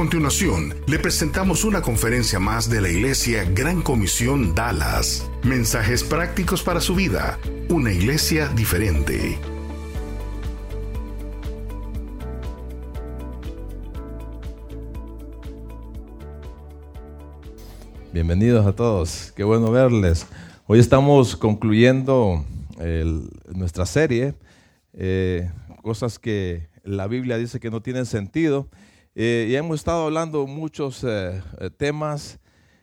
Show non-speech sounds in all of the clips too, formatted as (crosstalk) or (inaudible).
Continuación, le presentamos una conferencia más de la Iglesia Gran Comisión Dallas. Mensajes prácticos para su vida. Una iglesia diferente. Bienvenidos a todos, qué bueno verles. Hoy estamos concluyendo nuestra serie, eh, cosas que la Biblia dice que no tienen sentido. Eh, y hemos estado hablando muchos eh, temas,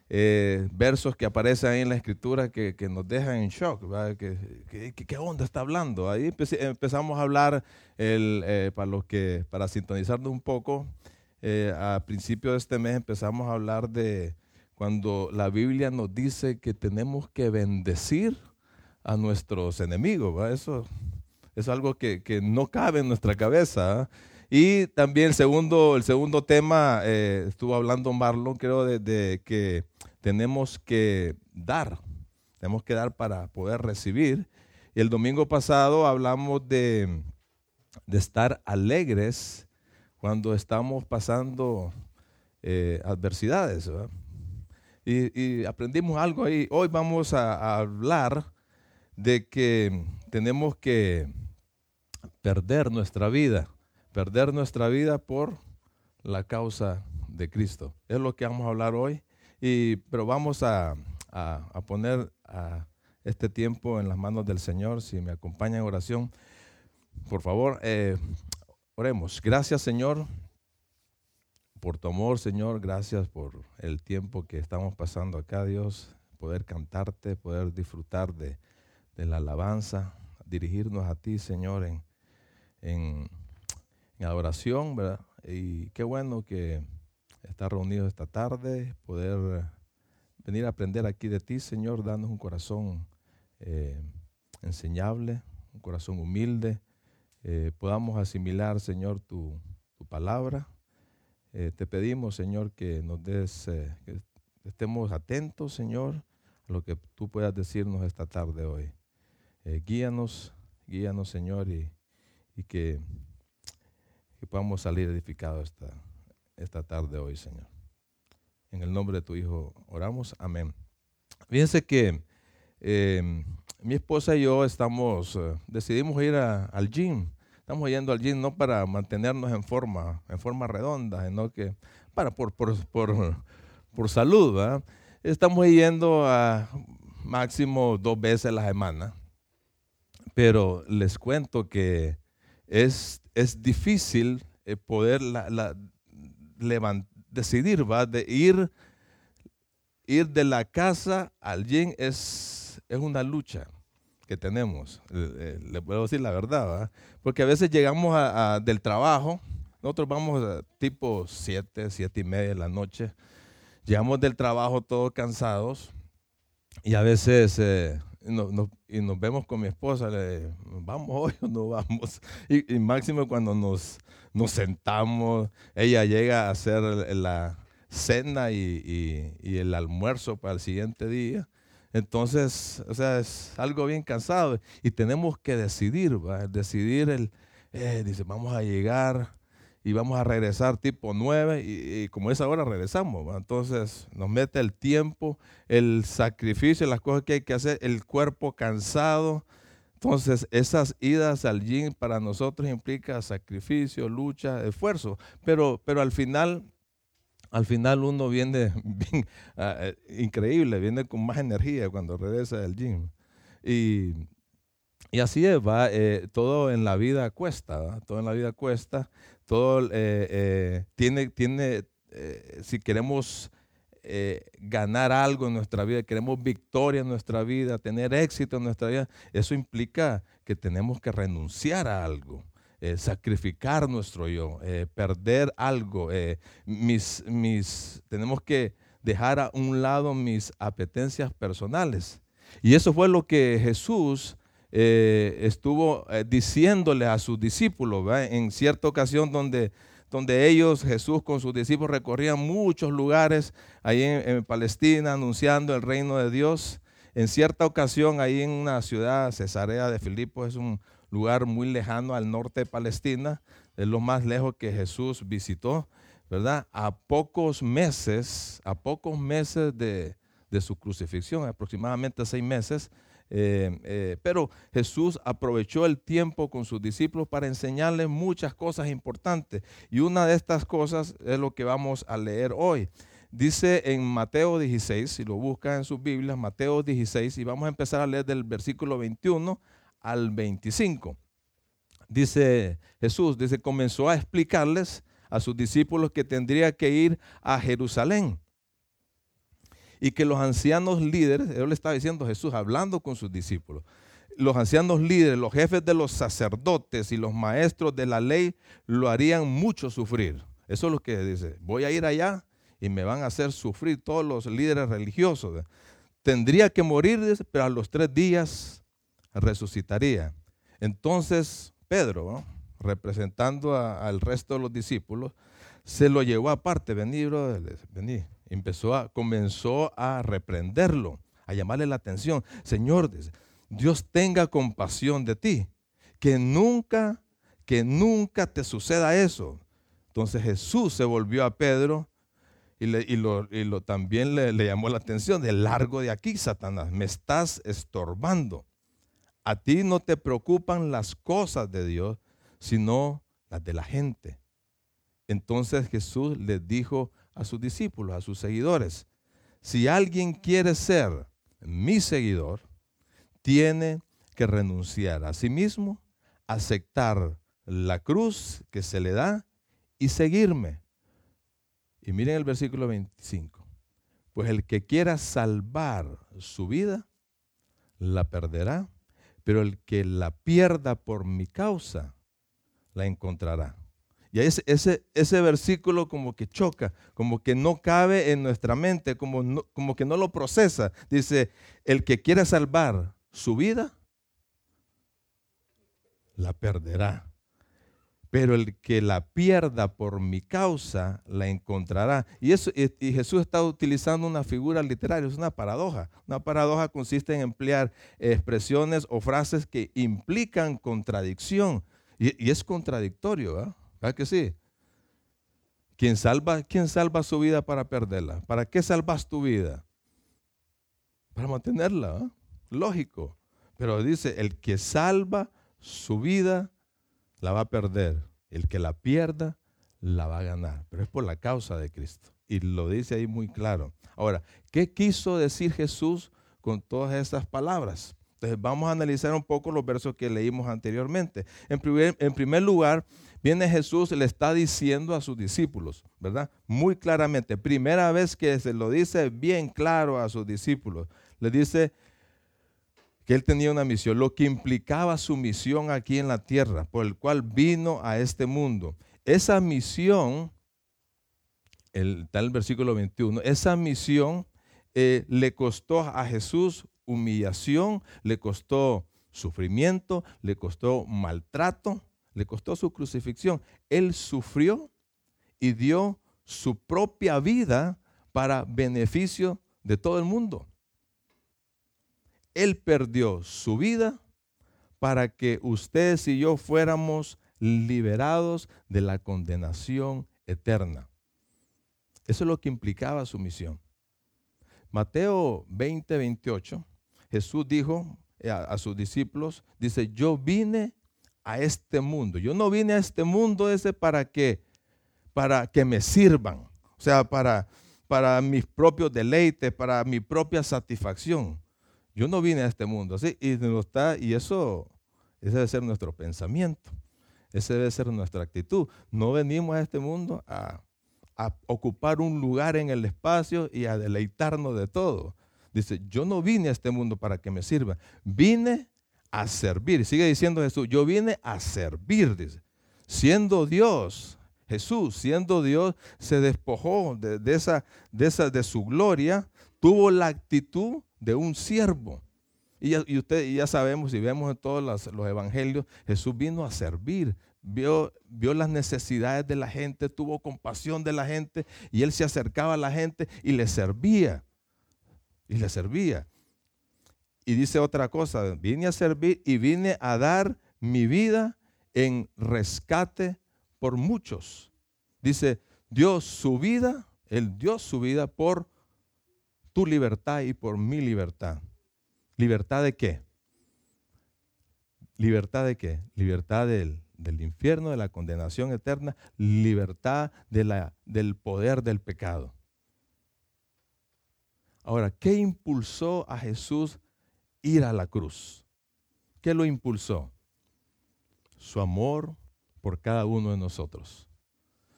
versos que aparecen ahí en la escritura que, nos dejan en shock. ¿Qué, qué, onda está hablando? Ahí empezamos a hablar, para, los que, para sintonizarnos un poco, a principio de este mes empezamos a hablar de cuando la Biblia nos dice que tenemos que bendecir a nuestros enemigos. Eso es algo que, no cabe en nuestra cabeza. ¿ah? Y también el segundo, el segundo tema, eh, estuvo hablando Marlon, creo, de, que tenemos que dar, tenemos que dar para poder recibir. Y el domingo pasado hablamos de, estar alegres cuando estamos pasando eh, adversidades. y, aprendimos algo ahí. Hoy vamos a, hablar de que tenemos que perder nuestra vida, perder nuestra vida por la causa de Cristo. Es lo que vamos a hablar hoy, y, pero vamos a, poner a este tiempo en las manos del Señor. Si me acompaña en oración, por favor, eh, oremos. Gracias Señor por tu amor, Señor. Gracias por el tiempo que estamos pasando acá, Dios. Poder cantarte, poder disfrutar de, la alabanza, dirigirnos a ti, Señor, en, adoración, ¿verdad? Y qué bueno que estar reunidos esta tarde, poder venir a aprender aquí de ti, Señor, dándonos un corazón eh, enseñable, un corazón humilde. Eh, podamos asimilar, Señor, tu, palabra eh, te pedimos, Señor, que nos des, eh, que estemos atentos, Señor, a lo que tú puedas decirnos esta tarde hoy. Guíanos, guíanos, Señor, y, que, podamos salir edificados esta, esta tarde hoy, Señor. En el nombre de tu Hijo oramos. Amén. Fíjense que mi esposa y yo estamos, decidimos ir al gym Estamos yendo al gym no para mantenernos en forma, en forma redonda, sino que para por, por, por, salud. ¿verdad? Estamos yendo a máximo dos veces a la semana. Pero les cuento que es, es difícil eh, poder la, decidir, ¿va? de ir, ir de la casa al gym es, es una lucha que tenemos. Eh, eh, le puedo decir la verdad, porque a veces llegamos del trabajo, nosotros vamos a tipo 7, 7 y media de la noche, llegamos del trabajo todos cansados y a veces y nos vemos con mi esposa, le, vamos hoy o no vamos. (laughs) Y, máximo cuando nos, sentamos, ella llega a hacer la cena y, el almuerzo para el siguiente día. Entonces, o sea, es algo bien cansado y tenemos que decidir, decidir el, eh, dice, vamos a llegar y vamos a regresar tipo 9 y, como es ahora regresamos. Entonces nos mete el tiempo, el sacrificio, las cosas que hay que hacer, el cuerpo cansado. Entonces esas idas al gym para nosotros implica sacrificio, lucha, esfuerzo, pero, pero al final al final uno viene (laughs) ah, eh, increíble, viene con más energía cuando regresa del gym. Y, así es, va, eh, todo en la vida cuesta, todo en la vida cuesta, todo eh, tiene, tiene si queremos ganar algo en nuestra vida, queremos victoria en nuestra vida, tener éxito en nuestra vida, eso implica que tenemos que renunciar a algo. Eh, sacrificar nuestro yo, eh, perder algo. Eh, mis, mis, tenemos que dejar a un lado mis apetencias personales. Y eso fue lo que Jesús eh, estuvo eh, diciéndole a sus discípulos, en cierta ocasión donde, donde ellos, Jesús con sus discípulos, recorrían muchos lugares ahí en, Palestina anunciando el reino de Dios. En cierta ocasión, ahí en una ciudad, Cesarea de Filipos, es un lugar muy lejano al norte de Palestina, es lo más lejos que Jesús visitó, ¿verdad? A pocos meses, a pocos meses de, de su crucifixión, aproximadamente seis meses, eh, eh, pero Jesús aprovechó el tiempo con sus discípulos para enseñarles muchas cosas importantes. Y una de estas cosas es lo que vamos a leer hoy. Dice en Mateo 16, si lo buscan en sus Biblias, Mateo 16, y vamos a empezar a leer del versículo 21 al 25. Dice Jesús, dice, comenzó a explicarles a sus discípulos que tendría que ir a Jerusalén y que los ancianos líderes, él le estaba diciendo Jesús hablando con sus discípulos, los ancianos líderes, los jefes de los sacerdotes y los maestros de la ley lo harían mucho sufrir. Eso es lo que dice, voy a ir allá y me van a hacer sufrir todos los líderes religiosos. Tendría que morir, pero a los tres días resucitaría. Entonces Pedro, representando al resto de los discípulos, se lo llevó aparte, vení, bro, vení, empezó a, comenzó a reprenderlo, a llamarle la atención. Señor, Dios tenga compasión de ti, que nunca, que nunca te suceda eso. Entonces Jesús se volvió a Pedro y, lo, también le, le llamó la atención, de largo de aquí, Satanás, me estás estorbando. A ti no te preocupan las cosas de Dios, sino las de la gente. Entonces Jesús les dijo a sus discípulos, a sus seguidores. Si alguien quiere ser mi seguidor, tiene que renunciar a sí mismo, aceptar la cruz que se le da y seguirme. Y miren el versículo 25. Pues el que quiera salvar su vida, la perderá, pero el que la pierda por mi causa, la encontrará. Y ese, ese, ese versículo como que choca, como que no cabe en nuestra mente, como, como que no lo procesa. Dice, el que quiera salvar su vida, la perderá. Pero el que la pierda por mi causa, la encontrará. Y, eso, y Jesús está utilizando una figura literaria, es una paradoja. Una paradoja consiste en emplear expresiones o frases que implican contradicción. Y, y es contradictorio, ¿verdad? ¿Verdad que sí? ¿Quién salva, ¿Quién salva su vida para perderla? ¿Para qué salvas tu vida? Para mantenerla. Lógico. Pero dice, el que salva su vida la va a perder. El que la pierda la va a ganar. Pero es por la causa de Cristo. Y lo dice ahí muy claro. Ahora, ¿qué quiso decir Jesús con todas estas palabras? Entonces vamos a analizar un poco los versos que leímos anteriormente. En primer lugar, viene Jesús, le está diciendo a sus discípulos, ¿verdad? Muy claramente, primera vez que se lo dice bien claro a sus discípulos, le dice que él tenía una misión, lo que implicaba su misión aquí en la tierra, por el cual vino a este mundo. Esa misión, el, está el versículo 21, esa misión eh, le costó a Jesús humillación, le costó sufrimiento, le costó maltrato, le costó su crucifixión. Él sufrió y dio su propia vida para beneficio de todo el mundo. Él perdió su vida para que ustedes y yo fuéramos liberados de la condenación eterna. Eso es lo que implicaba su misión. Mateo 20, 28, Jesús dijo a, a sus discípulos, dice, yo vine a este mundo. Yo no vine a este mundo ese para que, para que me sirvan, o sea, para, para mis propios deleites, para mi propia satisfacción. Yo no vine a este mundo así y, está, y eso ese debe ser nuestro pensamiento, ese debe ser nuestra actitud. No venimos a este mundo a, a ocupar un lugar en el espacio y a deleitarnos de todo. Dice, yo no vine a este mundo para que me sirva, vine a servir. Sigue diciendo Jesús, yo vine a servir, dice. Siendo Dios, Jesús, siendo Dios, se despojó de, esa, de, esa, de su gloria, tuvo la actitud de un siervo. Y ya, ya sabemos y vemos en todos los, los evangelios, Jesús vino a servir, vio, vio las necesidades de la gente, tuvo compasión de la gente y él se acercaba a la gente y le servía. Y le servía. Y dice otra cosa, vine a servir y vine a dar mi vida en rescate por muchos. Dice, Dios su vida, Él dio su vida por tu libertad y por mi libertad. ¿Libertad de qué? ¿Libertad de qué? Libertad del, del infierno, de la condenación eterna, libertad de la, del poder del pecado. Ahora, ¿qué impulsó a Jesús ir a la cruz? ¿Qué lo impulsó? Su amor por cada uno de nosotros.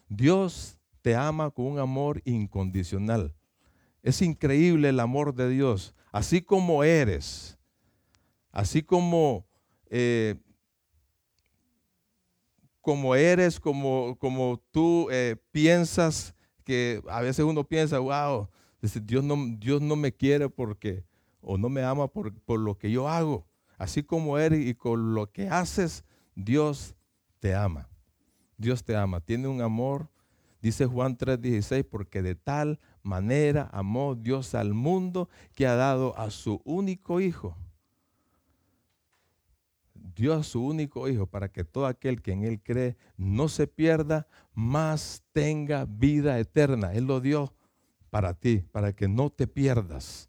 Dios te ama con un amor incondicional. Es increíble el amor de Dios, así como eres, así como, eh, como eres, como, como tú eh, piensas, que a veces uno piensa, wow, Dios no, Dios no me quiere porque, o no me ama por, por lo que yo hago. Así como eres y con lo que haces, Dios te ama. Dios te ama. Tiene un amor, dice Juan 3:16, porque de tal manera amó Dios al mundo que ha dado a su único Hijo. Dio a su único Hijo para que todo aquel que en Él cree no se pierda, más tenga vida eterna. Él lo dio para ti, para que no te pierdas.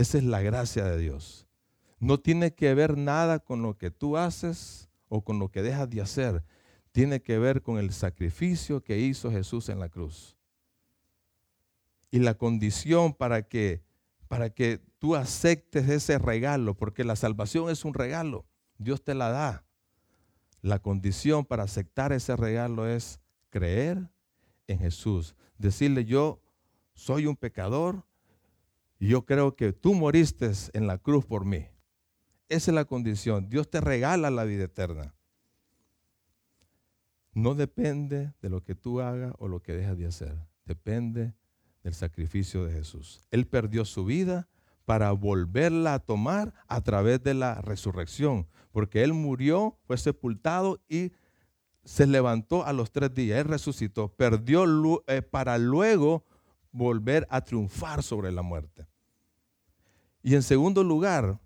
Esa es la gracia de Dios. No tiene que ver nada con lo que tú haces o con lo que dejas de hacer. Tiene que ver con el sacrificio que hizo Jesús en la cruz. Y la condición para que, para que tú aceptes ese regalo, porque la salvación es un regalo, Dios te la da. La condición para aceptar ese regalo es creer en Jesús. Decirle, yo soy un pecador yo creo que tú moriste en la cruz por mí. Esa es la condición. Dios te regala la vida eterna. No depende de lo que tú hagas o lo que dejas de hacer. Depende del sacrificio de Jesús. Él perdió su vida para volverla a tomar a través de la resurrección, porque Él murió, fue sepultado y se levantó a los tres días. Él resucitó, perdió eh, para luego volver a triunfar sobre la muerte. Y en segundo lugar,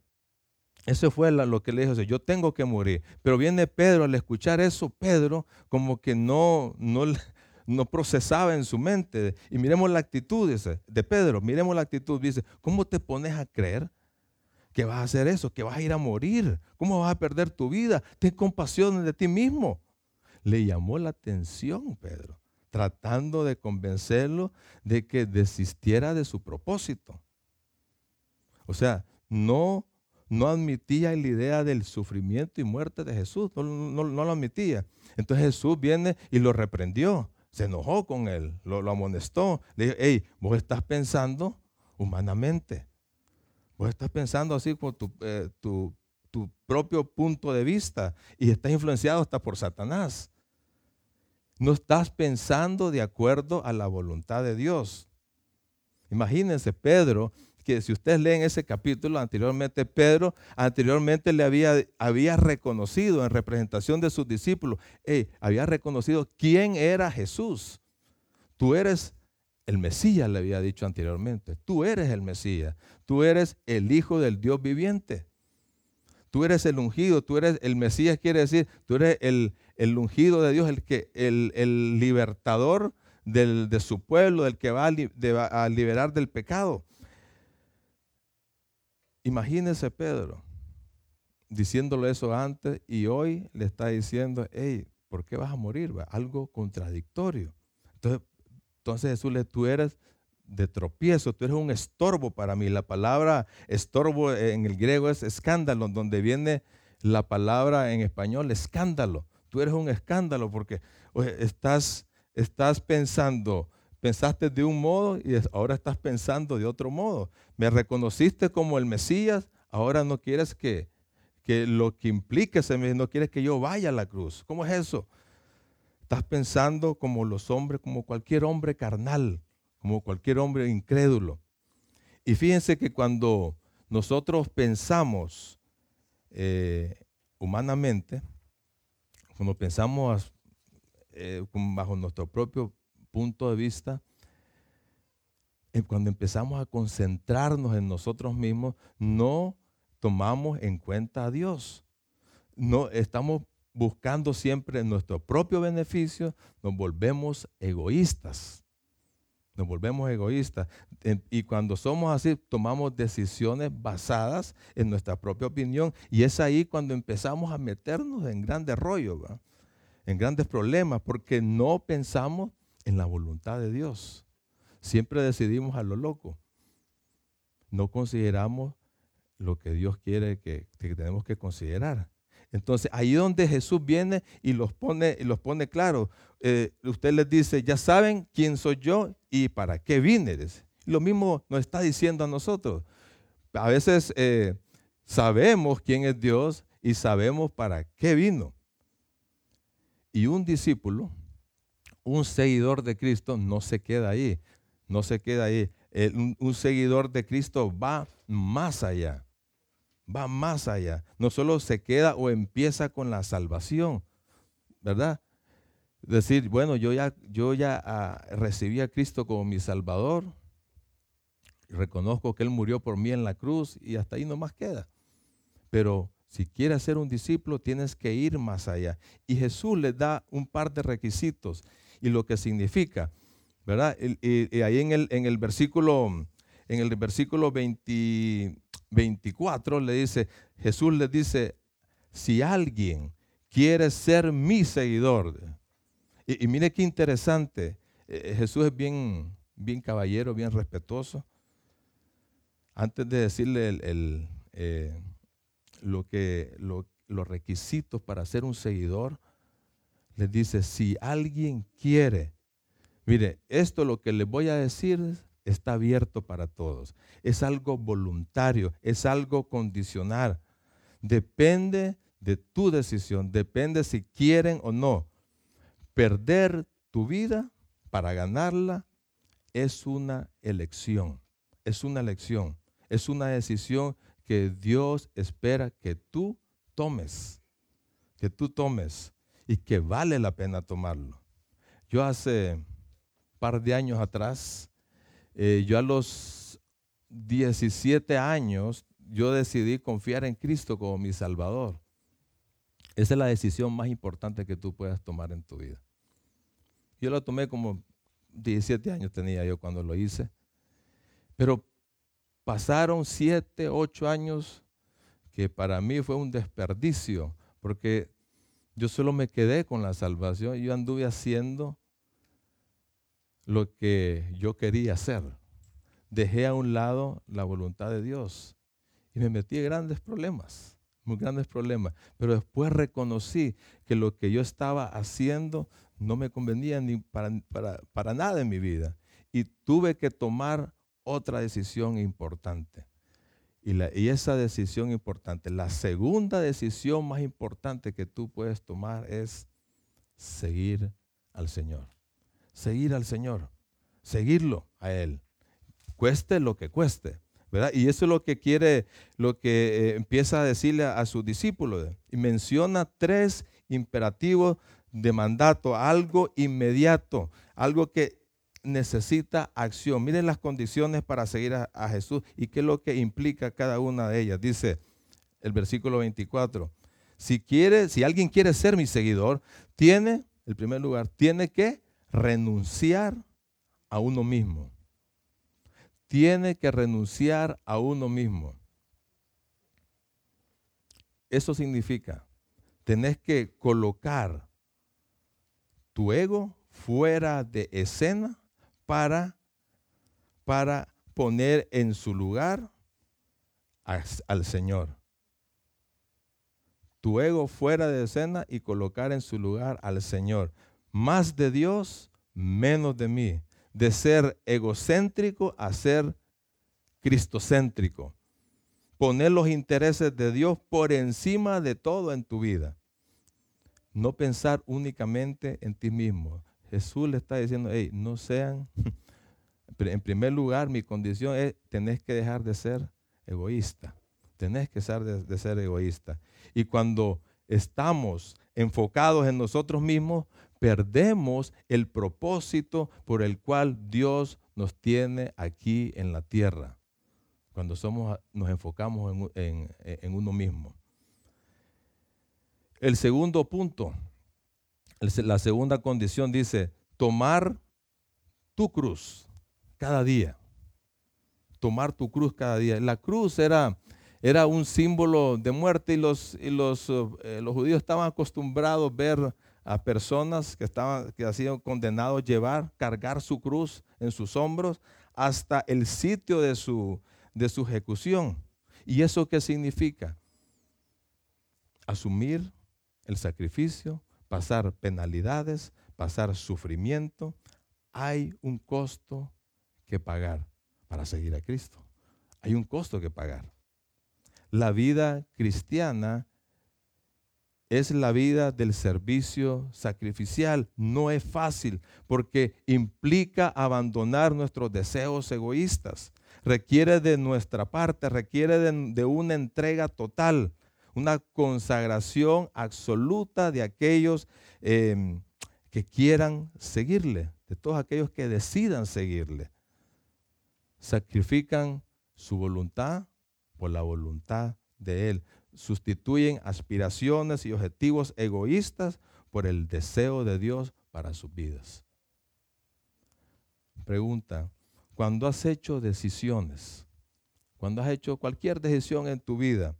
eso fue lo que le dijo, yo tengo que morir. Pero viene Pedro, al escuchar eso, Pedro como que no, no, procesaba en su mente. Y miremos la actitud de Pedro, miremos la actitud. Dice, ¿cómo te pones a creer que vas a hacer eso? Que vas a ir a morir. ¿Cómo vas a perder tu vida? Ten compasión de ti mismo. Le llamó la atención Pedro, tratando de convencerlo de que desistiera de su propósito. O sea, no no admitía la idea del sufrimiento y muerte de Jesús, no, lo admitía. Entonces Jesús viene y lo reprendió, se enojó con él, lo, amonestó. Le dijo, hey, vos estás pensando humanamente, vos estás pensando así con eh, tu, tu propio punto de vista y estás influenciado hasta por Satanás. No estás pensando de acuerdo a la voluntad de Dios. Imagínense, Pedro que si ustedes leen ese capítulo anteriormente, Pedro anteriormente le había, había reconocido en representación de sus discípulos, había reconocido quién era Jesús. Tú eres el Mesías, le había dicho anteriormente. Tú eres el Mesías. Tú eres el Hijo del Dios viviente. Tú eres el ungido, tú eres el Mesías, quiere decir, tú eres el, el ungido de Dios, el, que, el, el libertador del, de su pueblo, del que va a liberar del pecado. Imagínese Pedro diciéndole eso antes y hoy le está diciendo, hey, ¿por qué vas a morir? Algo contradictorio. Entonces, Jesús le, tú eres de tropiezo, tú eres un estorbo para mí. La palabra estorbo en el griego es escándalo, donde viene la palabra en español escándalo. Tú eres un escándalo porque estás pensando pensaste de un modo y ahora estás pensando de otro modo. Me reconociste como el Mesías, ahora no quieres que, que lo que implique, no quieres que yo vaya a la cruz. ¿Cómo es eso? Estás pensando como los hombres, como cualquier hombre carnal, como cualquier hombre incrédulo. Y fíjense que cuando nosotros pensamos eh, humanamente, cuando pensamos eh, bajo nuestro propio punto de vista, eh, cuando empezamos a concentrarnos en nosotros mismos, no tomamos en cuenta a Dios. No estamos buscando siempre nuestro propio beneficio, nos volvemos egoístas. Nos volvemos egoístas. Y cuando somos así, tomamos decisiones basadas en nuestra propia opinión. Y es ahí cuando empezamos a meternos en grandes rollos, en grandes problemas, porque no pensamos en la voluntad de Dios. Siempre decidimos a lo loco. No consideramos lo que Dios quiere que, tenemos que considerar. Entonces, ahí donde Jesús viene y los pone, y los pone claro. Eh, usted les dice, ya saben quién soy yo y para qué vine. Lo mismo nos está diciendo a nosotros. A veces eh, sabemos quién es Dios y sabemos para qué vino. Y un discípulo, un seguidor de Cristo, no se queda ahí. No se queda ahí. un seguidor de Cristo va más allá va más allá. No solo se queda o empieza con la salvación, ¿verdad? Decir, bueno, yo ya, yo ya ah, recibí a Cristo como mi Salvador, reconozco que Él murió por mí en la cruz y hasta ahí no más queda. Pero si quieres ser un discípulo, tienes que ir más allá. Y Jesús le da un par de requisitos y lo que significa, ¿verdad? Y, ahí en el, en el versículo, en el versículo 20, 24 le dice, Jesús le dice, si alguien quiere ser mi seguidor, y, mire qué interesante, eh, Jesús es bien, bien caballero, bien respetuoso. Antes de decirle el, eh, lo que, los requisitos para ser un seguidor, le dice, si alguien quiere, mire, esto lo que le voy a decir está abierto para todos. Es algo voluntario, es algo condicional. Depende de tu decisión, depende si quieren o no. Perder tu vida para ganarla es una elección, es una elección, es una decisión que Dios espera que tú tomes, que tú tomes y que vale la pena tomarlo. Yo hace par de años atrás eh, yo a los 17 años, yo decidí confiar en Cristo como mi Salvador. Esa es la decisión más importante que tú puedas tomar en tu vida. Yo la tomé como 17 años tenía yo cuando lo hice. Pero pasaron 7, 8 años que para mí fue un desperdicio, porque yo solo me quedé con la salvación. Yo anduve haciendo lo que yo quería hacer. Dejé a un lado la voluntad de Dios y me metí en grandes problemas, muy grandes problemas. Pero después reconocí que lo que yo estaba haciendo no me convenía para nada en mi vida. Y tuve que tomar otra decisión importante. Y, esa decisión importante, la segunda decisión más importante que tú puedes tomar es seguir al Señor seguir al Señor, seguirlo a Él, cueste lo que cueste. ¿verdad? Y eso es lo que quiere, lo que eh, empieza a decirle a, sus discípulos. Y menciona tres imperativos de mandato, algo inmediato, algo que necesita acción. Miren las condiciones para seguir a, Jesús y qué es lo que implica cada una de ellas. Dice el versículo 24, si quiere, si alguien quiere ser mi seguidor, tiene, en primer lugar, tiene que renunciar a uno mismo. Tiene que renunciar a uno mismo. Eso significa, tenés que colocar tu ego fuera de escena para, para poner en su lugar al Señor. Tu ego fuera de escena y colocar en su lugar al Señor más de Dios, menos de mí. De ser egocéntrico a ser cristocéntrico. Poner los intereses de Dios por encima de todo en tu vida. No pensar únicamente en ti mismo. Jesús le está diciendo, hey, no sean, (laughs) en primer lugar, mi condición es, tenés que dejar de ser egoísta. Tenés que ser de, ser egoísta. Y cuando estamos enfocados en nosotros mismos, perdemos el propósito por el cual Dios nos tiene aquí en la tierra. Cuando somos, nos enfocamos en, en uno mismo. El segundo punto, la segunda condición dice, tomar tu cruz cada día. Tomar tu cruz cada día. La cruz era, era un símbolo de muerte y los, y los, eh, los judíos estaban acostumbrados a ver a personas que, estaban, que sido condenados a llevar, cargar su cruz en sus hombros hasta el sitio de su, de su ejecución. ¿Y eso qué significa? Asumir el sacrificio, pasar penalidades, pasar sufrimiento, hay un costo que pagar para seguir a Cristo. Hay un costo que pagar. La vida cristiana es la vida del servicio sacrificial. No es fácil porque implica abandonar nuestros deseos egoístas. Requiere de nuestra parte, requiere de, una entrega total, una consagración absoluta de aquellos em, que quieran seguirle de todos aquellos que decidan seguirle. Sacrifican su voluntad por la voluntad de Él. Sustituyen aspiraciones y objetivos egoístas por el deseo de Dios para sus vidas. Pregunta, cuando has hecho decisiones, cuando has hecho cualquier decisión en tu vida,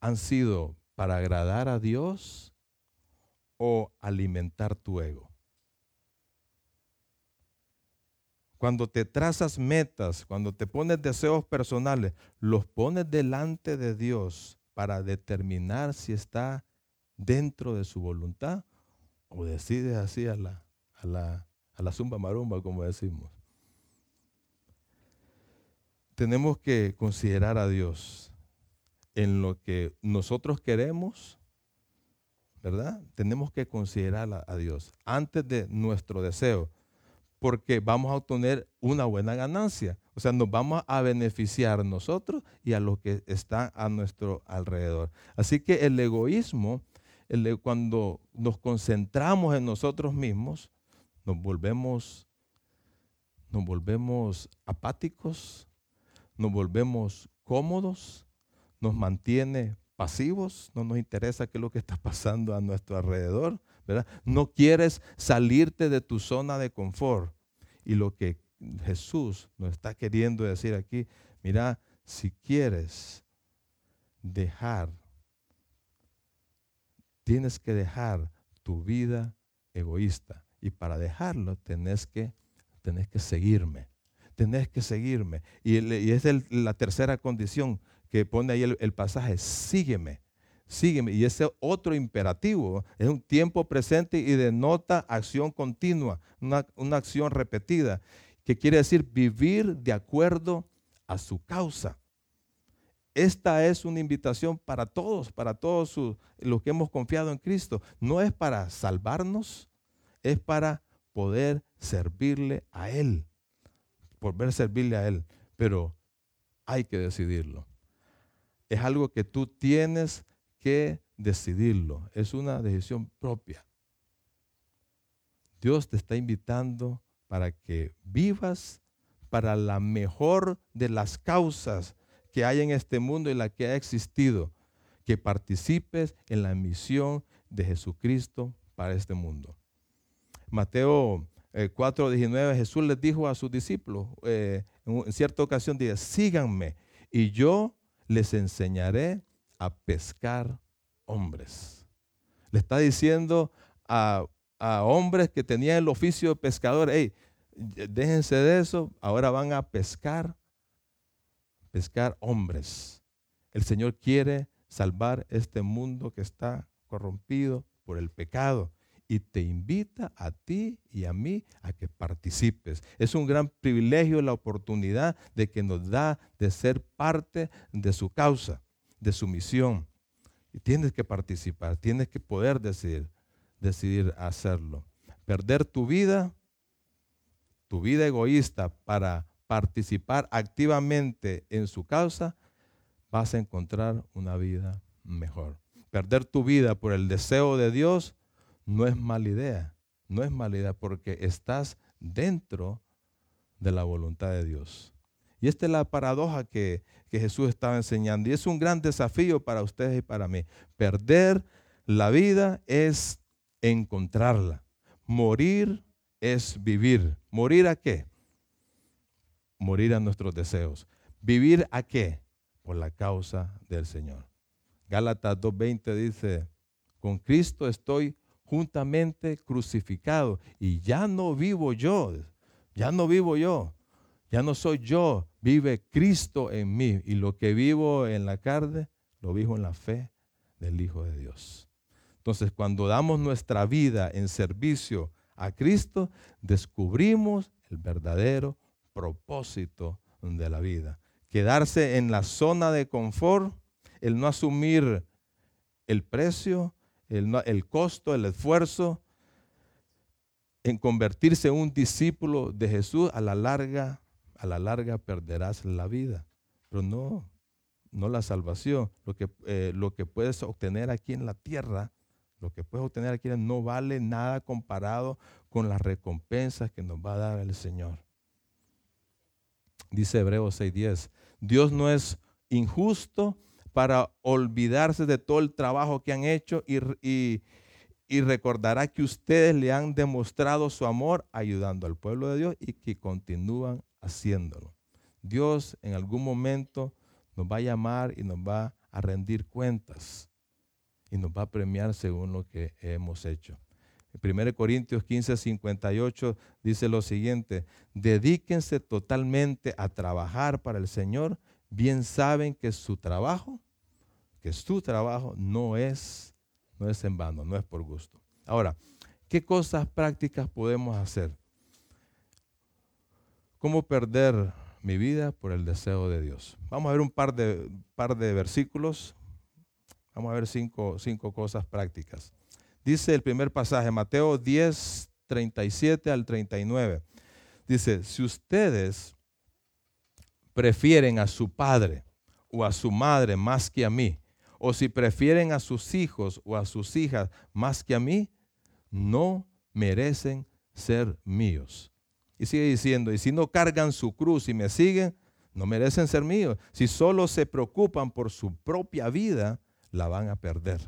¿han sido para agradar a Dios o alimentar tu ego? Cuando te trazas metas, cuando te pones deseos personales, los pones delante de Dios para determinar si está dentro de su voluntad o decides así a la, a la, zumba marumba, como decimos. Tenemos que considerar a Dios en lo que nosotros queremos, ¿verdad? Tenemos que considerar a Dios antes de nuestro deseo porque vamos a obtener una buena ganancia. O sea, nos vamos a beneficiar nosotros y a los que están a nuestro alrededor. Así que el egoísmo, cuando nos concentramos en nosotros mismos, nos volvemos, nos volvemos apáticos, nos volvemos cómodos, nos mantiene pasivos, no nos interesa qué es lo que está pasando a nuestro alrededor, no quieres salirte de tu zona de confort. Y lo que Jesús nos está queriendo decir aquí, mira, si quieres dejar, tienes que dejar tu vida egoísta. Y para dejarlo tenés que, tenés que seguirme. Tenés que seguirme. Y, es la tercera condición que pone ahí el pasaje, sígueme sígueme. Y ese otro imperativo es un tiempo presente y denota acción continua, una, una acción repetida, que quiere decir vivir de acuerdo a su causa. Esta es una invitación para todos, para todos los que hemos confiado en Cristo. No es para salvarnos, es para poder servirle a Él, poder servirle a Él. Pero hay que decidirlo. Es algo que tú tienes que decidirlo. Es una decisión propia. Dios te está invitando para que vivas para la mejor de las causas que hay en este mundo y la que ha existido. Que participes en la misión de Jesucristo para este mundo. Mateo 4:19, eh, Jesús les dijo a sus discípulos, eh, en cierta ocasión, dice, síganme y yo les enseñaré a pescar hombres. Le está diciendo a, hombres que tenían el oficio de pescador, hey, déjense de eso, ahora van a pescar, pescar hombres. El Señor quiere salvar este mundo que está corrompido por el pecado y te invita a ti y a mí a que participes. Es un gran privilegio la oportunidad de que nos da de ser parte de su causa de su misión. Y tienes que participar, tienes que poder decidir, decidir hacerlo. Perder tu vida, tu vida egoísta para participar activamente en su causa, vas a encontrar una vida mejor. Perder tu vida por el deseo de Dios no es mala idea, no es mala idea porque estás dentro de la voluntad de Dios. Y esta es la paradoja que, Jesús estaba enseñando. Y es un gran desafío para ustedes y para mí. Perder la vida es encontrarla. Morir es vivir. ¿Morir a qué? Morir a nuestros deseos. ¿Vivir a qué? Por la causa del Señor. Gálatas 2.20 dice, con Cristo estoy juntamente crucificado y ya no vivo yo, ya no vivo yo, ya no soy yo, vive Cristo en mí y lo que vivo en la carne, lo vivo en la fe del Hijo de Dios. Entonces, cuando damos nuestra vida en servicio a Cristo, descubrimos el verdadero propósito de la vida. Quedarse en la zona de confort el no asumir el precio, el, costo, el esfuerzo en convertirse en un discípulo de Jesús, a la larga, a la larga perderás la vida. Pero no, no la salvación. Lo que, eh, lo que puedes obtener aquí en la tierra, lo que puedes obtener aquí no vale nada comparado con las recompensas que nos va a dar el Señor. Dice Hebreos 6:10, Dios no es injusto para olvidarse de todo el trabajo que han hecho y, recordará que ustedes le han demostrado su amor ayudando al pueblo de Dios y que continúan haciéndolo. Dios en algún momento nos va a llamar y nos va a rendir cuentas y nos va a premiar según lo que hemos hecho. En 1 Corintios 15, 58 dice lo siguiente, dedíquense totalmente a trabajar para el Señor, bien saben que su trabajo que su trabajo no es, no es en vano, no es por gusto. Ahora, ¿qué cosas prácticas podemos hacer? ¿Cómo perder mi vida por el deseo de Dios? Vamos a ver un par de, par de versículos. Vamos a ver cinco, cinco cosas prácticas. Dice el primer pasaje, Mateo 10, 37 al 39. Dice, si ustedes prefieren a su padre o a su madre más que a mí, o si prefieren a sus hijos o a sus hijas más que a mí, no merecen ser míos. Y sigue diciendo, y si no cargan su cruz y me siguen, no merecen ser míos. Si solo se preocupan por su propia vida, la van a perder.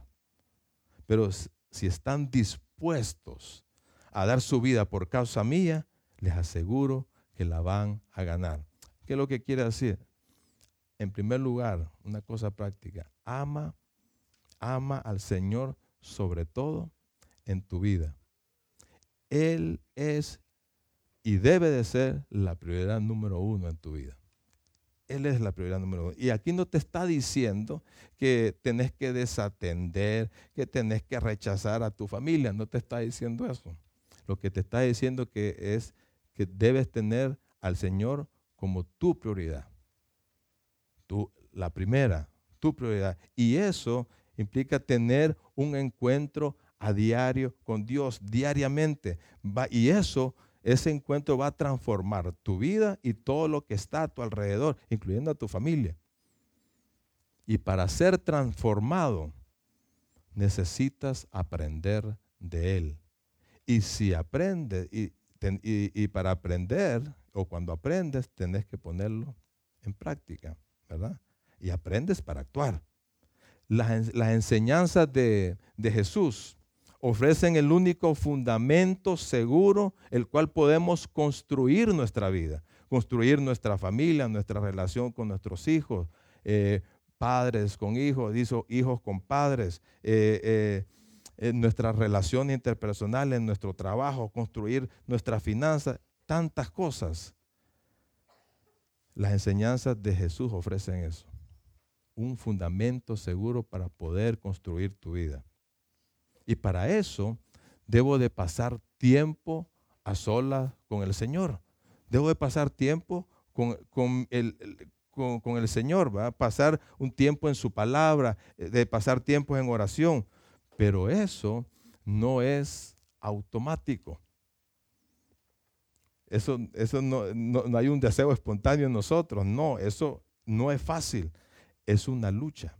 Pero si están dispuestos a dar su vida por causa mía, les aseguro que la van a ganar. ¿Qué es lo que quiere decir? En primer lugar, una cosa práctica, ama, ama al Señor sobre todo en tu vida. Él es y debe de ser la prioridad número uno en tu vida. Él es la prioridad número uno. Y aquí no te está diciendo que tenés que desatender, que tenés que rechazar a tu familia. No te está diciendo eso. Lo que te está diciendo que es que debes tener al Señor como tu prioridad. Tú, la primera, tu prioridad. Y eso implica tener un encuentro a diario con Dios, diariamente. y eso, ese encuentro va a transformar tu vida y todo lo que está a tu alrededor, incluyendo a tu familia. Y para ser transformado, necesitas aprender de Él. Y si aprendes, y, y para aprender, o cuando aprendes, tenés que ponerlo en práctica, ¿verdad? y aprendes para actuar. Las, enseñanzas de, de Jesús ofrecen el único fundamento seguro el cual podemos construir nuestra vida, construir nuestra familia, nuestra relación con nuestros hijos, eh, padres con hijos, hijos con padres, eh, eh, nuestras relaciones interpersonales, en nuestro trabajo, construir nuestras finanzas, tantas cosas. Las enseñanzas de Jesús ofrecen eso un fundamento seguro para poder construir tu vida. Y para eso debo de pasar tiempo a solas con el Señor. Debo de pasar tiempo con, el, con, el Señor, ¿va? pasar un tiempo en su palabra, eh, de pasar tiempo en oración. Pero eso no es automático. Eso, eso no, no, hay un deseo espontáneo en nosotros. No, eso no es fácil. Es una lucha.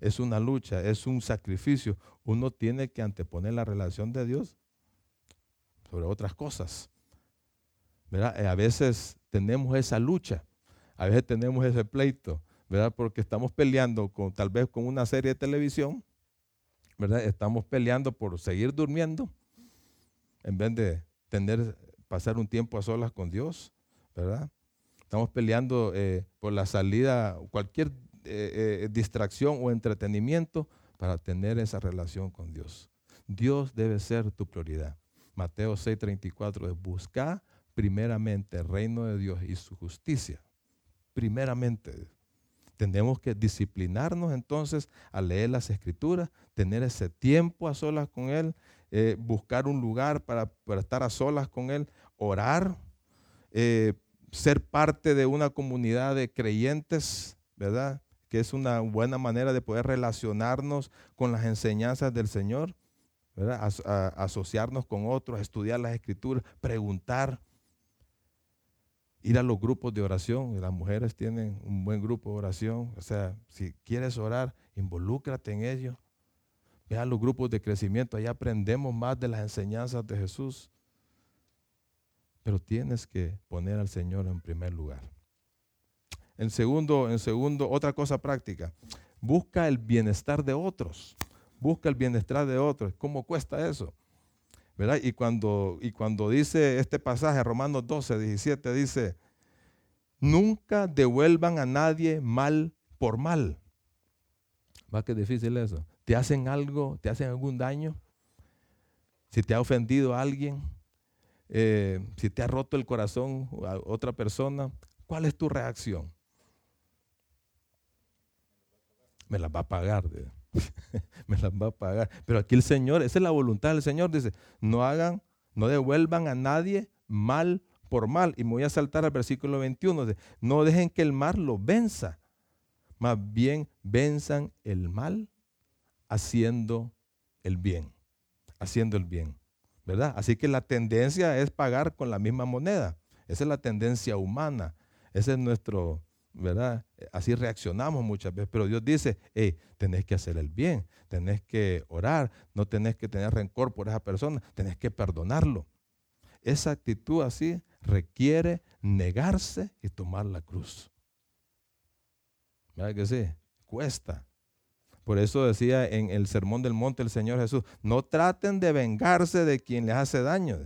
Es una lucha, es un sacrificio. Uno tiene que anteponer la relación de Dios sobre otras cosas. ¿verdad? A veces tenemos esa lucha, a veces tenemos ese pleito, ¿verdad? Porque estamos peleando con, tal vez con una serie de televisión, ¿verdad? Estamos peleando por seguir durmiendo en vez de tener pasar un tiempo a solas con Dios, ¿verdad? Estamos peleando eh, por la salida, cualquier eh, eh, distracción o entretenimiento para tener esa relación con Dios. Dios debe ser tu prioridad. Mateo 6:34 es buscar primeramente el reino de Dios y su justicia. Primeramente. Tenemos que disciplinarnos entonces a leer las escrituras, tener ese tiempo a solas con Él, eh, buscar un lugar para, estar a solas con Él, orar, eh, ser parte de una comunidad de creyentes, ¿verdad? Que es una buena manera de poder relacionarnos con las enseñanzas del Señor, ¿verdad? asociarnos con otros, estudiar las escrituras, preguntar, ir a los grupos de oración. Las mujeres tienen un buen grupo de oración. O sea, si quieres orar, involúcrate en ello. Ve a los grupos de crecimiento, ahí aprendemos más de las enseñanzas de Jesús. Pero tienes que poner al Señor en primer lugar. En segundo, en segundo, otra cosa práctica. Busca el bienestar de otros. Busca el bienestar de otros. ¿Cómo cuesta eso? ¿verdad? Y cuando, y cuando dice este pasaje, Romanos 12, 17, dice, nunca devuelvan a nadie mal por mal. Va que difícil eso. ¿Te hacen algo, te hacen algún daño? Si te ha ofendido a alguien, eh, si te ha roto el corazón a otra persona, ¿cuál es tu reacción? Me las va a pagar. (laughs) me las va a pagar. Pero aquí el Señor, esa es la voluntad del Señor, dice, no hagan, no devuelvan a nadie mal por mal. Y me voy a saltar al versículo 21, dice, no dejen que el mal lo venza, más bien venzan el mal haciendo el bien, haciendo el bien, ¿verdad? Así que la tendencia es pagar con la misma moneda. Esa es la tendencia humana. Ese es nuestro, ¿verdad? Así reaccionamos muchas veces, pero Dios dice, hey, tenés que hacer el bien, tenés que orar, no tenés que tener rencor por esa persona, tenés que perdonarlo. Esa actitud así requiere negarse y tomar la cruz. ¿Verdad que sí? Cuesta. Por eso decía en el Sermón del Monte el Señor Jesús, no traten de vengarse de quien les hace daño.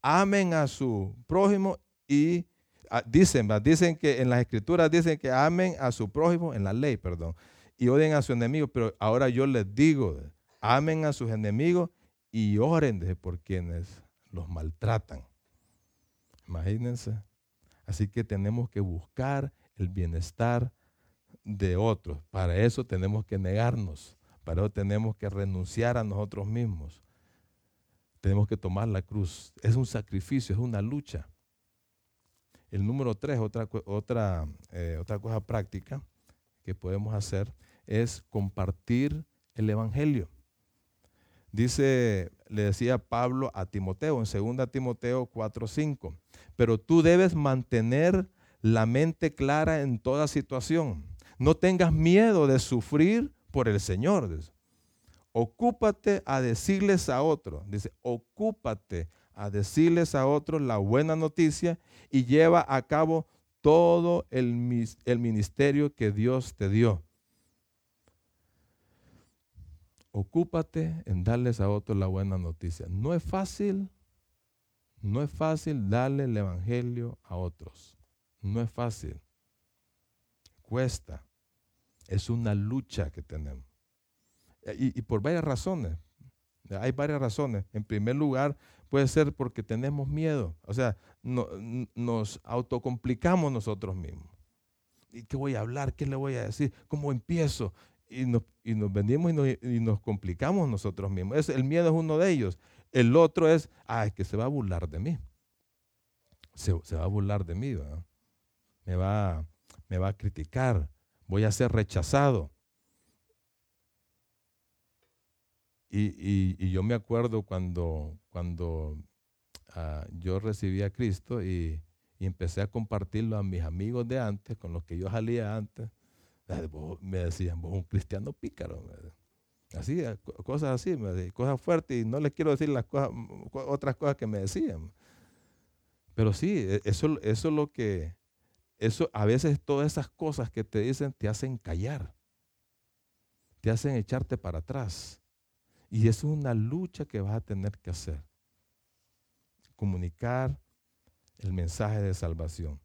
Amen a su prójimo y Ah, dicen, dicen que en las escrituras dicen que amen a su prójimo, en la ley, perdón, y odien a su enemigo, pero ahora yo les digo, amen a sus enemigos y oren por quienes los maltratan. Imagínense. Así que tenemos que buscar el bienestar de otros. Para eso tenemos que negarnos. Para eso tenemos que renunciar a nosotros mismos. Tenemos que tomar la cruz. Es un sacrificio, es una lucha. El número tres, otra, otra, eh, otra cosa práctica que podemos hacer es compartir el Evangelio. Dice, le decía Pablo a Timoteo en 2 Timoteo 4:5, pero tú debes mantener la mente clara en toda situación. No tengas miedo de sufrir por el Señor. Ocúpate a decirles a otros, dice, ocúpate a decirles a otros la buena noticia y lleva a cabo todo el, ministerio que Dios te dio. Ocúpate en darles a otros la buena noticia. No es fácil, no es fácil darle el Evangelio a otros. No es fácil. Cuesta. Es una lucha que tenemos. Y, por varias razones. Hay varias razones. En primer lugar, Puede ser porque tenemos miedo. O sea, nos autocomplicamos nosotros mismos. ¿Y qué voy a hablar? ¿Qué le voy a decir? ¿Cómo empiezo? Y nos, y nos vendimos y nos, complicamos nosotros mismos. el miedo es uno de ellos. El otro es, ah, es que se va a burlar de mí. Se, va a burlar de mí. Me, va, me va a criticar. Voy a ser rechazado. Y, yo me acuerdo cuando, cuando ah, yo recibí a Cristo y, empecé a compartirlo a mis amigos de antes, con los que yo salía antes. Me decían, vos un cristiano pícaro. Así, eh, cosas así, cosas fuertes, y no les quiero decir las cosas, otras cosas que me decían. Pero sí, e, eso, eso es lo que, eso, a veces todas esas cosas que te dicen te hacen callar, te hacen echarte para atrás. Y es una lucha que vas a tener que hacer. Comunicar el mensaje de salvación.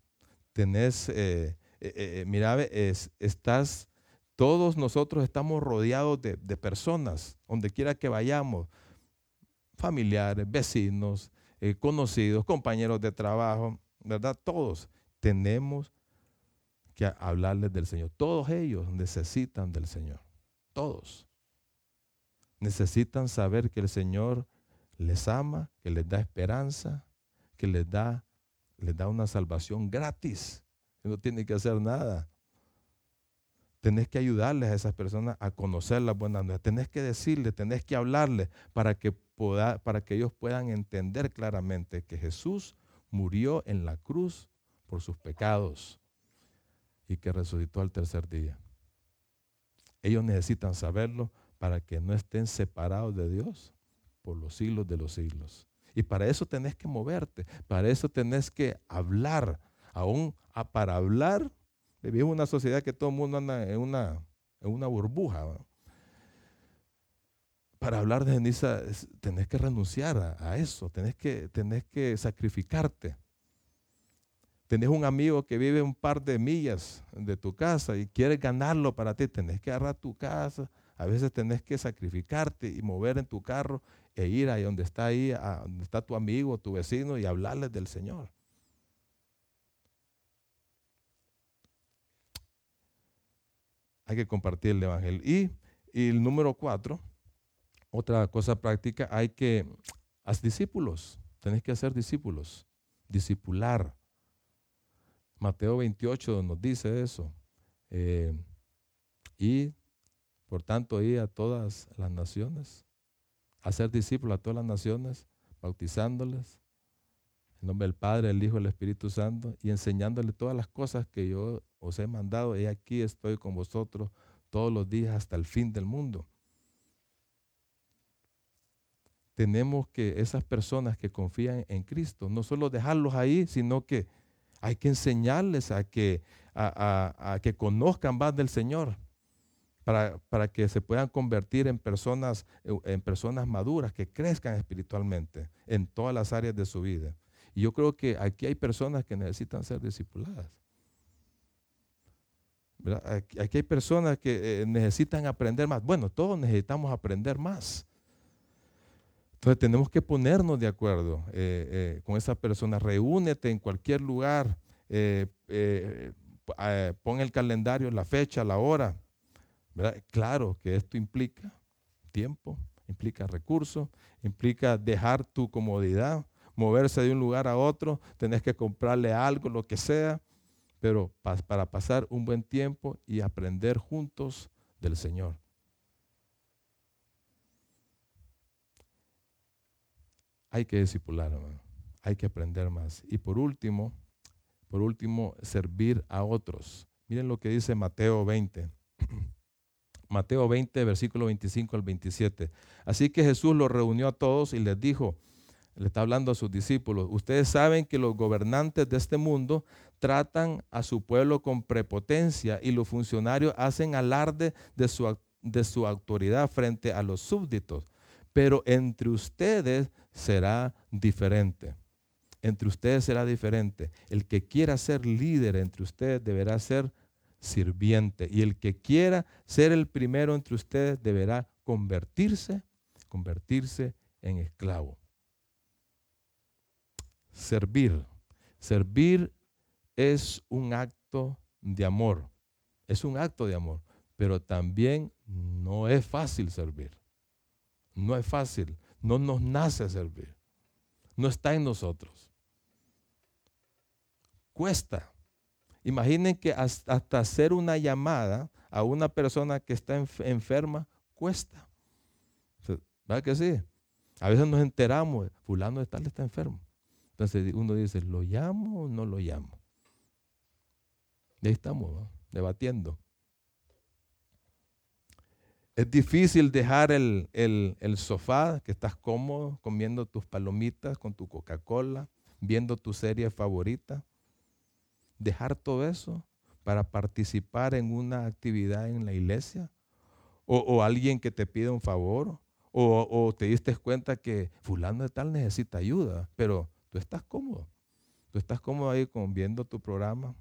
Tenés, eh, eh, eh mira, estás, todos nosotros estamos rodeados de, personas, donde quiera que vayamos, familiares, vecinos, conocidos, compañeros de trabajo, ¿verdad? Todos tenemos que hablarles del Señor. Todos ellos necesitan del Señor. Todos necesitan saber que el Señor les ama, que les da esperanza, que les da, les da una salvación gratis, no tiene que hacer nada. Tenés que ayudarles a esas personas a conocer las buenas nuevas. Tenés que decirles, tenés que hablarles para que, para que ellos puedan entender claramente que Jesús murió en la cruz por sus pecados y que resucitó al tercer día. Ellos necesitan saberlo para que no estén separados de Dios por los siglos de los siglos. Y para eso tenés que moverte, para eso tenés que hablar. Aún para hablar, vivimos una sociedad que todo el mundo anda en una, en una burbuja. Para hablar de ceniza tenés que renunciar a, eso, tenés que, tenés que sacrificarte. Tenés un amigo que vive un par de millas de tu casa y quieres ganarlo para ti, tenés que agarrar tu casa, a veces tenés que sacrificarte y mover en tu carro e ir ahí donde está ahí, a donde está tu amigo, tu vecino y hablarles del Señor. Hay que compartir el Evangelio. Y, el número cuatro, otra cosa práctica, hay que hacer discípulos. Tenés que hacer discípulos, discipular. Mateo 28 nos dice eso. Eh, y por tanto, ir a todas las naciones, hacer discípulos a todas las naciones, bautizándoles en nombre del Padre, del Hijo del Espíritu Santo y enseñándoles todas las cosas que yo os he mandado. Y aquí estoy con vosotros todos los días hasta el fin del mundo. Tenemos que esas personas que confían en Cristo, no solo dejarlos ahí, sino que hay que enseñarles a que, a que conozcan más del Señor para, que se puedan convertir en personas, en personas maduras, que crezcan espiritualmente en todas las áreas de su vida. Y yo creo que aquí hay personas que necesitan ser discipuladas. Aquí hay personas que eh, necesitan aprender más. Bueno, todos necesitamos aprender más. Entonces tenemos que ponernos de acuerdo eh, eh, con esa persona. Reúnete en cualquier lugar. pon el calendario, la fecha, la hora Claro que esto implica tiempo, implica recursos, implica dejar tu comodidad, moverse de un lugar a otro, tenés que comprarle algo, lo que sea, pero para pasar un buen tiempo y aprender juntos del Señor. Hay que discipular, hay que aprender más. Y por último, por último, servir a otros. Miren lo que dice Mateo 20. (clears throat) Mateo 20, versículo 25 al 27. Así que Jesús los reunió a todos y les dijo, le está hablando a sus discípulos, ustedes saben que los gobernantes de este mundo tratan a su pueblo con prepotencia y los funcionarios hacen alarde de su, de su autoridad frente a los súbditos. Pero entre ustedes será diferente. Entre ustedes será diferente. El que quiera ser líder entre ustedes deberá ser sirviente. Y el que quiera ser el primero entre ustedes deberá convertirse, convertirse en esclavo. Servir. Servir es un acto de amor. Es un acto de amor. Pero también no es fácil servir. No es fácil. No nos nace servir. No está en nosotros. Cuesta. Imaginen que hasta hacer una llamada a una persona que está enferma cuesta. ¿Verdad que sí? A veces nos enteramos, fulano de tal está enfermo. Entonces uno dice, ¿lo llamo o no lo llamo? Y ahí estamos, debatiendo. Es difícil dejar el, el, sofá, que estás cómodo, comiendo tus palomitas con tu Coca-Cola, viendo tu serie favorita. Dejar todo eso para participar en una actividad en la iglesia. O, o alguien que te pide un favor. O, o, te diste cuenta que fulano de tal necesita ayuda, pero tú estás cómodo. Tú estás cómodo ahí con, viendo tu programa,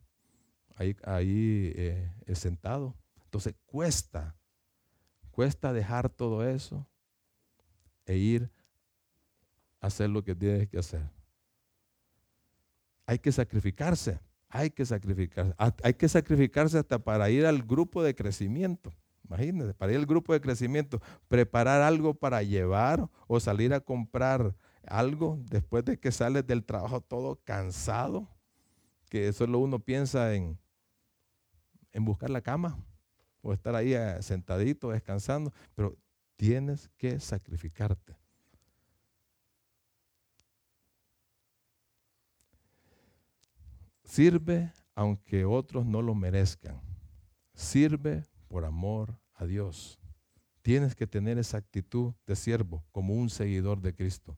ahí, ahí eh, sentado. Entonces cuesta Cuesta dejar todo eso e ir a hacer lo que tienes que hacer. Hay que sacrificarse, hay que sacrificarse. Hay que sacrificarse hasta para ir al grupo de crecimiento. Imagínense, para ir al grupo de crecimiento, preparar algo para llevar o salir a comprar algo después de que sales del trabajo todo cansado, que solo uno piensa en, en buscar la cama o estar ahí eh, sentadito, descansando, pero tienes que sacrificarte. Sirve aunque otros no lo merezcan. Sirve por amor a Dios. Tienes que tener esa actitud de siervo como un seguidor de Cristo.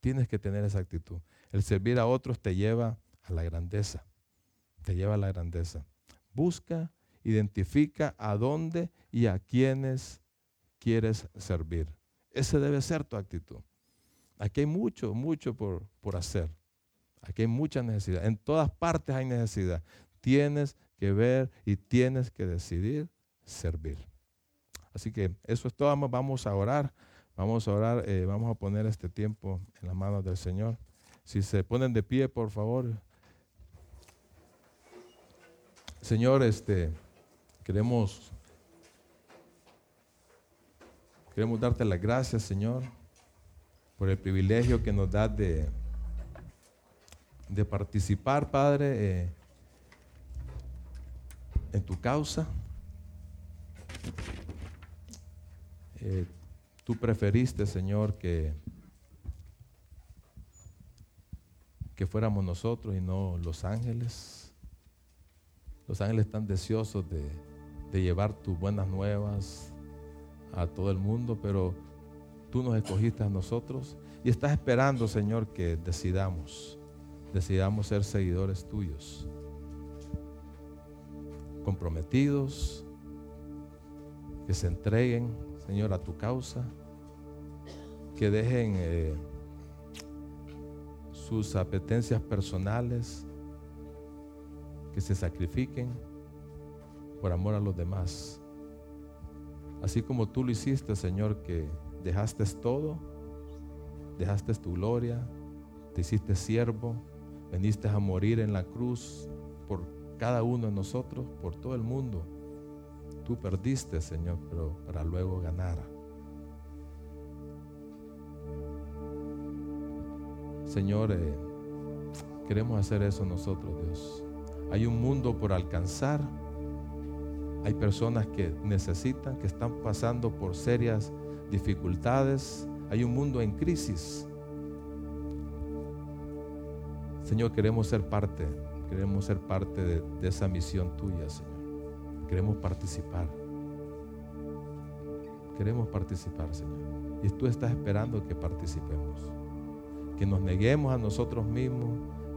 Tienes que tener esa actitud. El servir a otros te lleva a la grandeza. Te lleva a la grandeza. Busca identifica a dónde y a quiénes quieres servir. Esa debe ser tu actitud. Aquí hay mucho, mucho por, por hacer. Aquí hay mucha necesidad. En todas partes hay necesidad. Tienes que ver y tienes que decidir servir. Así que eso es todo. Vamos a orar. Vamos a orar. Eh, vamos a poner este tiempo en las manos del Señor. Si se ponen de pie, por favor. Señor, este. Queremos, queremos darte las gracias, Señor, por el privilegio que nos das de, de participar, Padre, eh, en tu causa. Eh, tú preferiste, Señor, que, que fuéramos nosotros y no los ángeles. Los ángeles están deseosos de, de llevar tus buenas nuevas a todo el mundo, pero tú nos escogiste a nosotros y estás esperando, Señor, que decidamos, decidamos ser seguidores tuyos, comprometidos, que se entreguen, Señor, a tu causa, que dejen eh, sus apetencias personales, que se sacrifiquen por amor a los demás. Así como tú lo hiciste, Señor, que dejaste todo, dejaste tu gloria, te hiciste siervo, veniste a morir en la cruz por cada uno de nosotros, por todo el mundo. Tú perdiste, Señor, pero para luego ganar. Señor, eh, queremos hacer eso nosotros, Dios. Hay un mundo por alcanzar hay personas que necesitan, que están pasando por serias dificultades. Hay un mundo en crisis. Señor, queremos ser parte, queremos ser parte de, esa misión tuya, Señor. Queremos participar. Queremos participar, Señor. Y tú estás esperando que participemos. Que nos neguemos a nosotros mismos,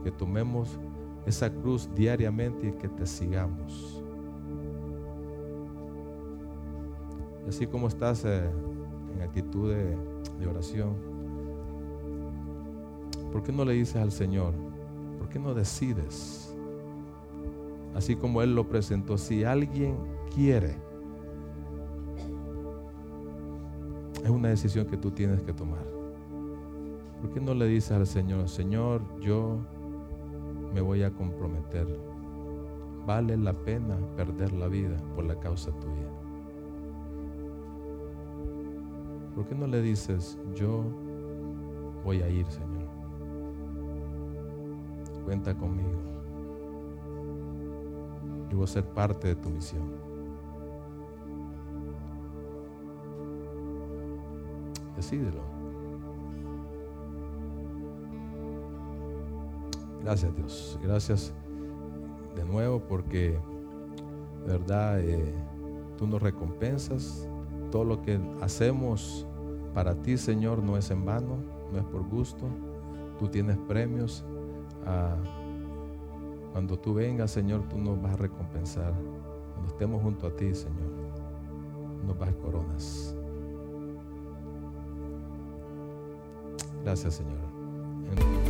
que tomemos esa cruz diariamente y que te sigamos. Así como estás eh, en actitud de, de oración, ¿por qué no le dices al Señor? ¿Por qué no decides? Así como Él lo presentó, si alguien quiere, es una decisión que tú tienes que tomar. ¿Por qué no le dices al Señor, Señor, yo me voy a comprometer? Vale la pena perder la vida por la causa tuya. ¿Por qué no le dices, yo voy a ir, Señor? Cuenta conmigo. Yo voy a ser parte de tu misión. Decídelo. Gracias Dios. Gracias de nuevo porque de verdad eh, tú nos recompensas. Todo lo que hacemos para ti, Señor, no es en vano, no es por gusto. Tú tienes premios. Ah, cuando tú vengas, Señor, tú nos vas a recompensar. Cuando estemos junto a ti, Señor, nos vas a coronas. Gracias, Señor.